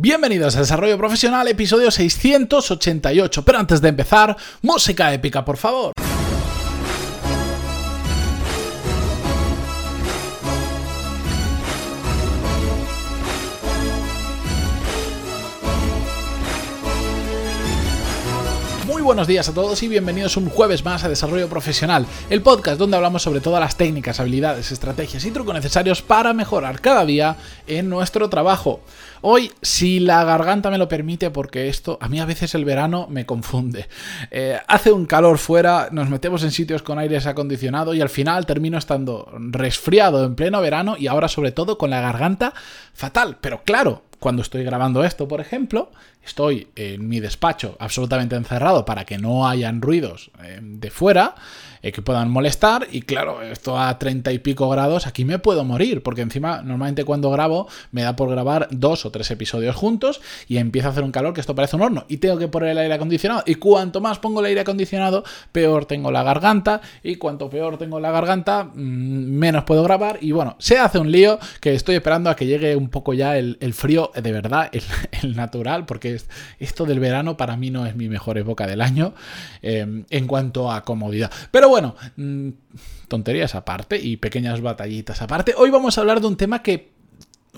Bienvenidos a Desarrollo Profesional, episodio 688. Pero antes de empezar, música épica, por favor. Buenos días a todos y bienvenidos un jueves más a Desarrollo Profesional, el podcast donde hablamos sobre todas las técnicas, habilidades, estrategias y trucos necesarios para mejorar cada día en nuestro trabajo. Hoy, si la garganta me lo permite, porque esto a mí a veces el verano me confunde. Eh, hace un calor fuera, nos metemos en sitios con aires acondicionado y al final termino estando resfriado en pleno verano y ahora sobre todo con la garganta fatal. Pero claro, cuando estoy grabando esto, por ejemplo, estoy en mi despacho absolutamente encerrado para que no hayan ruidos eh, de fuera eh, que puedan molestar y claro, esto a 30 y pico grados aquí me puedo morir porque encima normalmente cuando grabo me da por grabar dos o tres episodios juntos y empieza a hacer un calor que esto parece un horno y tengo que poner el aire acondicionado y cuanto más pongo el aire acondicionado peor tengo la garganta y cuanto peor tengo la garganta mm, menos puedo grabar y bueno, se hace un lío que estoy esperando a que llegue un poco ya el, frío de verdad, el, natural porque esto del verano para mí no es mi mejor época del año eh, en cuanto a comodidad. Pero bueno, mm, tonterías aparte y pequeñas batallitas aparte. Hoy vamos a hablar de un tema que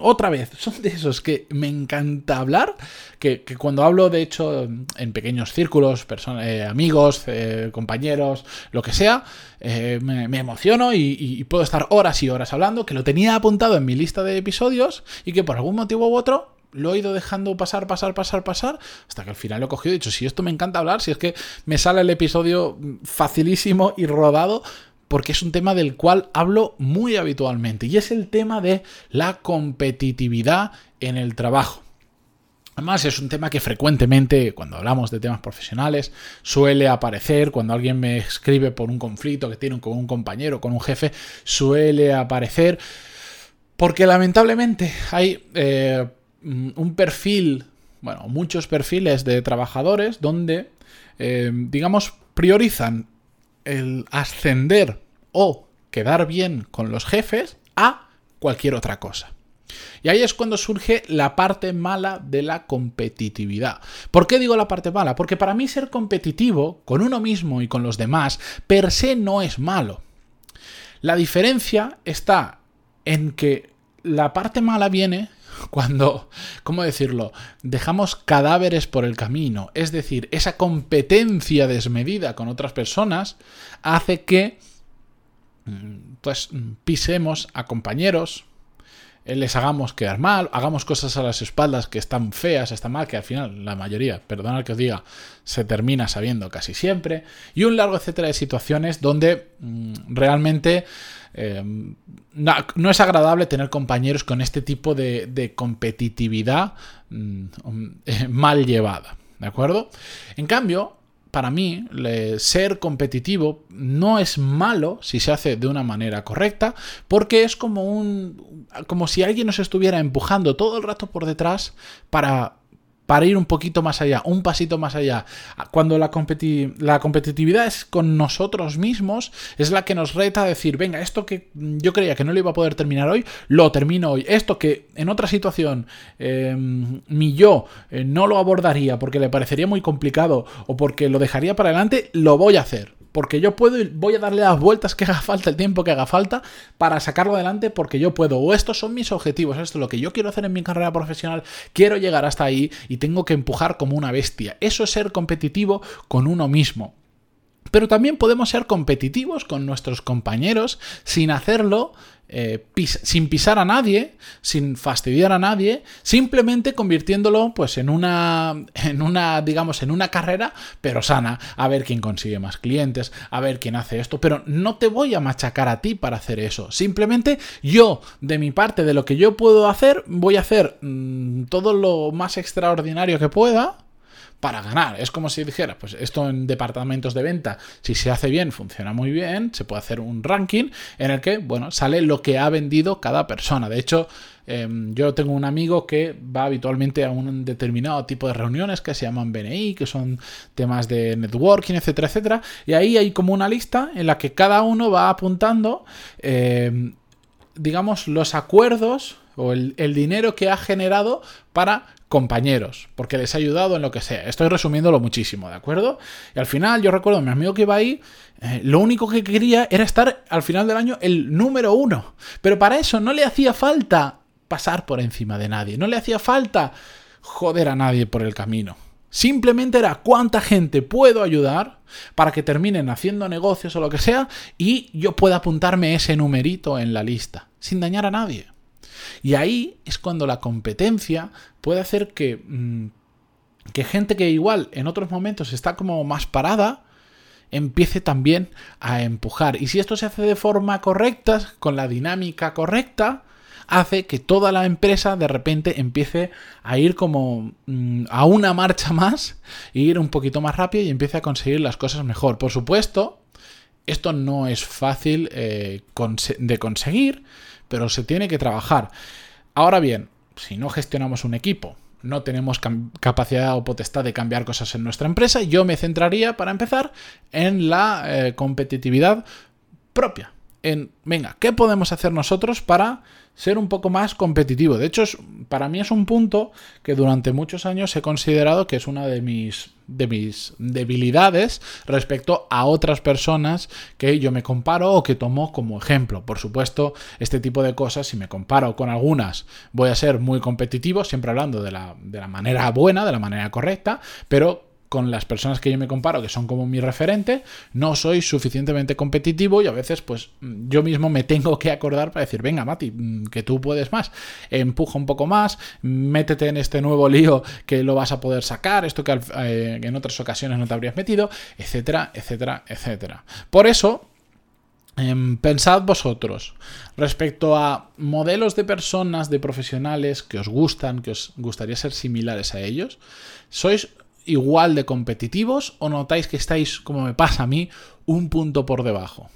otra vez, son de esos que me encanta hablar, que, cuando hablo, de hecho, en pequeños círculos, eh, amigos, eh, compañeros, lo que sea, eh, me, emociono y, puedo estar horas y horas hablando, que lo tenía apuntado en mi lista de episodios y que por algún motivo u otro lo he ido dejando pasar, pasar, pasar, pasar, hasta que al final lo he cogido y he dicho, si esto me encanta hablar, si es que me sale el episodio facilísimo y rodado, porque es un tema del cual hablo muy habitualmente, y es el tema de la competitividad en el trabajo. Además, es un tema que frecuentemente, cuando hablamos de temas profesionales, suele aparecer cuando alguien me escribe por un conflicto que tiene con un compañero, con un jefe, suele aparecer porque lamentablemente hay eh, un perfil, bueno, muchos perfiles de trabajadores donde, eh, digamos, priorizan el ascender o quedar bien con los jefes a cualquier otra cosa. Y ahí es cuando surge la parte mala de la competitividad. ¿Por qué digo la parte mala? Porque para mí ser competitivo con uno mismo y con los demás per se no es malo. La diferencia está en que la parte mala viene cuando, ¿cómo decirlo? Dejamos cadáveres por el camino. Es decir, esa competencia desmedida con otras personas hace que mm, pues pisemos a compañeros, les hagamos quedar mal, hagamos cosas a las espaldas que están feas, están mal, que al final la mayoría, perdonad que os diga, se termina sabiendo casi siempre, y un largo etcétera de situaciones donde mm, realmente eh, no, es agradable tener compañeros con este tipo de, competitividad mm, eh, mal llevada. ¿De acuerdo? En cambio, para mí, ser competitivo no es malo si se hace de una manera correcta, porque es como un. como si alguien nos estuviera empujando todo el rato por detrás para para ir un poquito más allá, un pasito más allá. Cuando la, la competitividad es con nosotros mismos, es la que nos reta a decir, venga, esto que yo creía que no lo iba a poder terminar hoy, lo termino hoy. Esto que en otra situación em, mi yo eh, no lo abordaría porque le parecería muy complicado o porque lo dejaría para adelante, lo voy a hacer porque yo puedo y voy a darle las vueltas que haga falta, el tiempo que haga falta para sacarlo adelante porque yo puedo. O estos son mis objetivos, esto es lo que yo quiero hacer en mi carrera profesional, quiero llegar hasta ahí y tengo que empujar como una bestia. Eso es ser competitivo con uno mismo. Pero también podemos ser competitivos con nuestros compañeros sin hacerlo eh, sin pisar a nadie, sin fastidiar a nadie, simplemente convirtiéndolo pues en una, en una, digamos, en una carrera, pero sana, a ver quién consigue más clientes, a ver quién hace esto, pero no te voy a machacar a ti para hacer eso, simplemente yo, de mi parte, de lo que yo puedo hacer, voy a hacer mm, todo lo más extraordinario que pueda, para ganar. Es como si dijera, pues esto en departamentos de venta, si se hace bien, funciona muy bien, se puede hacer un ranking en el que, bueno, sale lo que ha vendido cada persona. De hecho, em, yo tengo un amigo que va habitualmente a un determinado tipo de reuniones que se llaman BNI, que son temas de networking, etcétera, etcétera. Y ahí hay como una lista en la que cada uno va apuntando, em, digamos, los acuerdos o el, dinero que ha generado para compañeros, porque les ha ayudado en lo que sea. Estoy resumiéndolo muchísimo, ¿de acuerdo? Y al final, yo recuerdo a mi amigo que iba ahí, eh, lo único que quería era estar al final del año el número uno. Pero para eso no le hacía falta pasar por encima de nadie, no le hacía falta joder a nadie por el camino. Simplemente era cuánta gente puedo ayudar para que terminen haciendo negocios o lo que sea y yo pueda apuntarme ese numerito en la lista, sin dañar a nadie. Y ahí es cuando la competencia puede hacer que, mm, que gente que igual en otros momentos está como más parada, empiece también a empujar. Y si esto se hace de forma correcta, con la dinámica correcta, hace que toda la empresa de repente empiece a ir como mm, a una marcha más, e ir un poquito más rápido y empiece a conseguir las cosas mejor. Por supuesto, esto no es fácil eh, de conseguir, pero se tiene que trabajar. Ahora bien, si no gestionamos un equipo, no tenemos capacidad o potestad de cambiar cosas en nuestra empresa, yo me centraría, para empezar, en la eh, competitividad propia. En, venga, ¿qué podemos hacer nosotros para ser un poco más competitivo. De hecho, para mí es un punto que durante muchos años he considerado que es una de mis, de mis debilidades respecto a otras personas que yo me comparo o que tomo como ejemplo. Por supuesto, este tipo de cosas, si me comparo con algunas, voy a ser muy competitivo, siempre hablando de la, de la manera buena, de la manera correcta, pero con las personas que yo me comparo, que son como mi referente, no soy suficientemente competitivo y a veces pues yo mismo me tengo que acordar para decir, venga Mati, mm, que tú puedes más, empuja un poco más, métete en este nuevo lío que lo vas a poder sacar, esto que eh, en otras ocasiones no te habrías metido, etcétera, etcétera, etcétera. Por eso, em, Pensad vosotros respecto a modelos de personas, de profesionales que os gustan, que os gustaría ser similares a ellos. ¿Sois igual de competitivos o notáis que estáis, como me pasa a mí, un punto por debajo?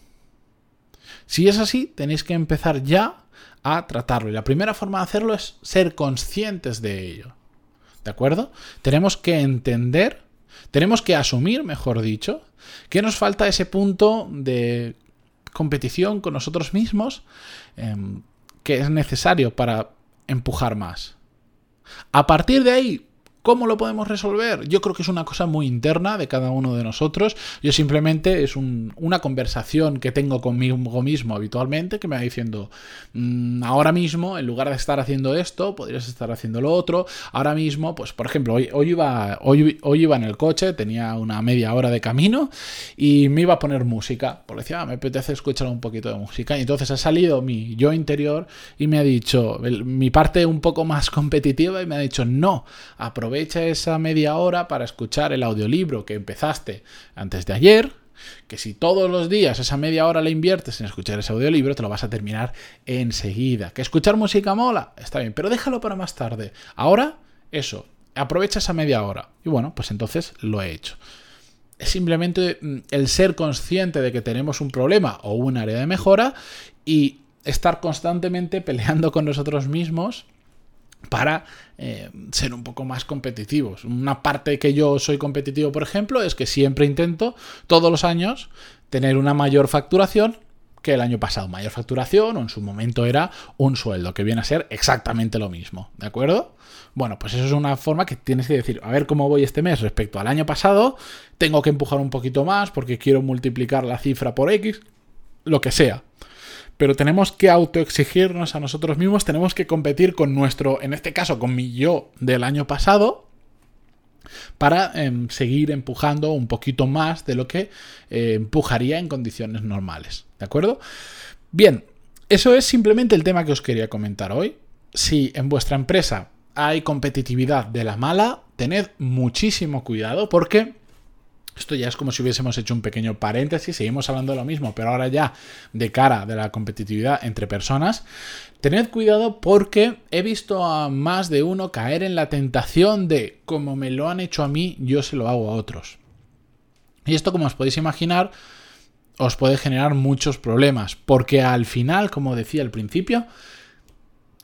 Si es así, tenéis que empezar ya a tratarlo. Y la primera forma de hacerlo es ser conscientes de ello. ¿De acuerdo? Tenemos que entender, tenemos que asumir, mejor dicho, que nos falta ese punto de competición con nosotros mismos em, que es necesario para empujar más. A partir de ahí, ¿Cómo lo podemos resolver? Yo creo que es una cosa muy interna de cada uno de nosotros. Yo simplemente es una conversación que tengo conmigo mismo habitualmente que me va diciendo, mm, ahora mismo, en lugar de estar haciendo esto, podrías estar haciendo lo otro. Ahora mismo, pues por ejemplo, hoy, iba, hoy, hoy iba en el coche, tenía una media hora de camino y me iba a poner música. Por decir, ah, me apetece escuchar un poquito de música. Y entonces ha salido mi yo interior y me ha dicho, mi parte un poco más competitiva y me ha dicho, no, aprovecha aprovecha esa media hora para escuchar el audiolibro que empezaste antes de ayer, que si todos los días esa media hora la inviertes en escuchar ese audiolibro, te lo vas a terminar enseguida. Que escuchar música mola, está bien, pero déjalo para más tarde. Ahora, eso, aprovecha esa media hora. Y bueno, pues entonces lo he hecho. Es simplemente mm, el ser consciente de que tenemos un problema o un área de mejora y estar constantemente peleando con nosotros mismos para eh, ser un poco más competitivos. Una parte que yo soy competitivo, por ejemplo, es que siempre intento todos los años tener una mayor facturación que el año pasado. Mayor facturación o en su momento era un sueldo, que viene a ser exactamente lo mismo. ¿De acuerdo? Bueno, pues eso es una forma que tienes que decir, a ver cómo voy este mes respecto al año pasado, tengo que empujar un poquito más porque quiero multiplicar la cifra por X, lo que sea pero tenemos que autoexigirnos a nosotros mismos, tenemos que competir con nuestro, en este caso, con mi yo del año pasado, para em, seguir empujando un poquito más de lo que eh, empujaría en condiciones normales. ¿De acuerdo? Bien, eso es simplemente el tema que os quería comentar hoy. Si en vuestra empresa hay competitividad de la mala, tened muchísimo cuidado porque esto ya es como si hubiésemos hecho un pequeño paréntesis, seguimos hablando de lo mismo, pero ahora ya de cara de la competitividad entre personas. Tened cuidado porque he visto a más de uno caer en la tentación de, como me lo han hecho a mí, yo se lo hago a otros. Y esto, como os podéis imaginar, os puede generar muchos problemas, porque al final, como decía al principio,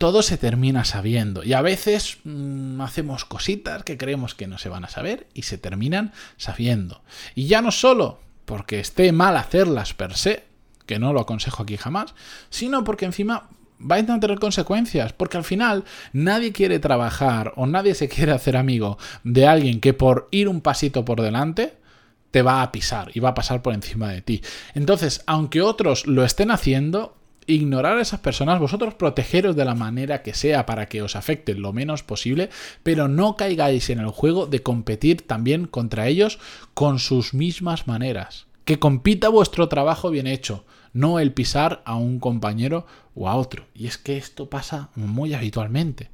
todo se termina sabiendo. Y a veces mm, hacemos cositas que creemos que no se van a saber y se terminan sabiendo. Y ya no solo porque esté mal hacerlas per se, que no lo aconsejo aquí jamás, sino porque encima va a tener consecuencias, porque al final nadie quiere trabajar o nadie se quiere hacer amigo de alguien que por ir un pasito por delante te va a pisar y va a pasar por encima de ti. Entonces, aunque otros lo estén haciendo, ignorar a esas personas, vosotros protegeros de la manera que sea para que os afecte lo menos posible, pero no caigáis en el juego de competir también contra ellos con sus mismas maneras. Que compita vuestro trabajo bien hecho, no el pisar a un compañero o a otro. Y es que esto pasa muy habitualmente.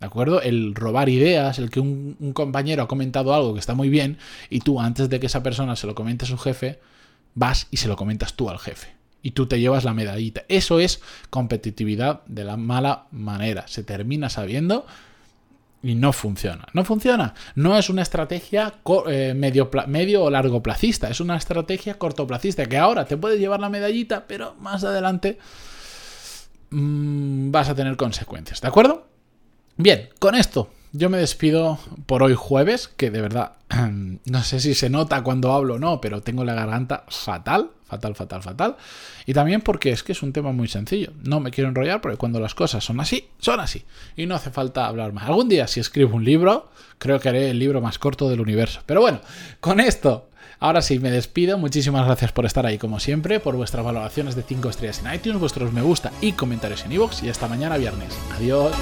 ¿De acuerdo? El robar ideas, el que un, compañero ha comentado algo que está muy bien y tú antes de que esa persona se lo comente a su jefe, vas y se lo comentas tú al jefe. Y tú te llevas la medallita. Eso es competitividad de la mala manera. Se termina sabiendo y no funciona. No funciona. No es una estrategia eh, medio, medio o largo placista. Es una estrategia cortoplacista que ahora te puedes llevar la medallita, pero más adelante mm, vas a tener consecuencias. ¿De acuerdo? Bien, con esto yo me despido por hoy jueves, que de verdad no sé si se nota cuando hablo o no, pero tengo la garganta fatal, fatal, fatal, fatal. Y también porque es que es un tema muy sencillo. No me quiero enrollar porque cuando las cosas son así, son así. Y no hace falta hablar más. Algún día si escribo un libro, creo que haré el libro más corto del universo. Pero bueno, con esto Ahora sí, me despido. Muchísimas gracias por estar ahí como siempre, por vuestras valoraciones de 5 estrellas en iTunes, vuestros me gusta y comentarios en iVoox y hasta mañana viernes. Adiós.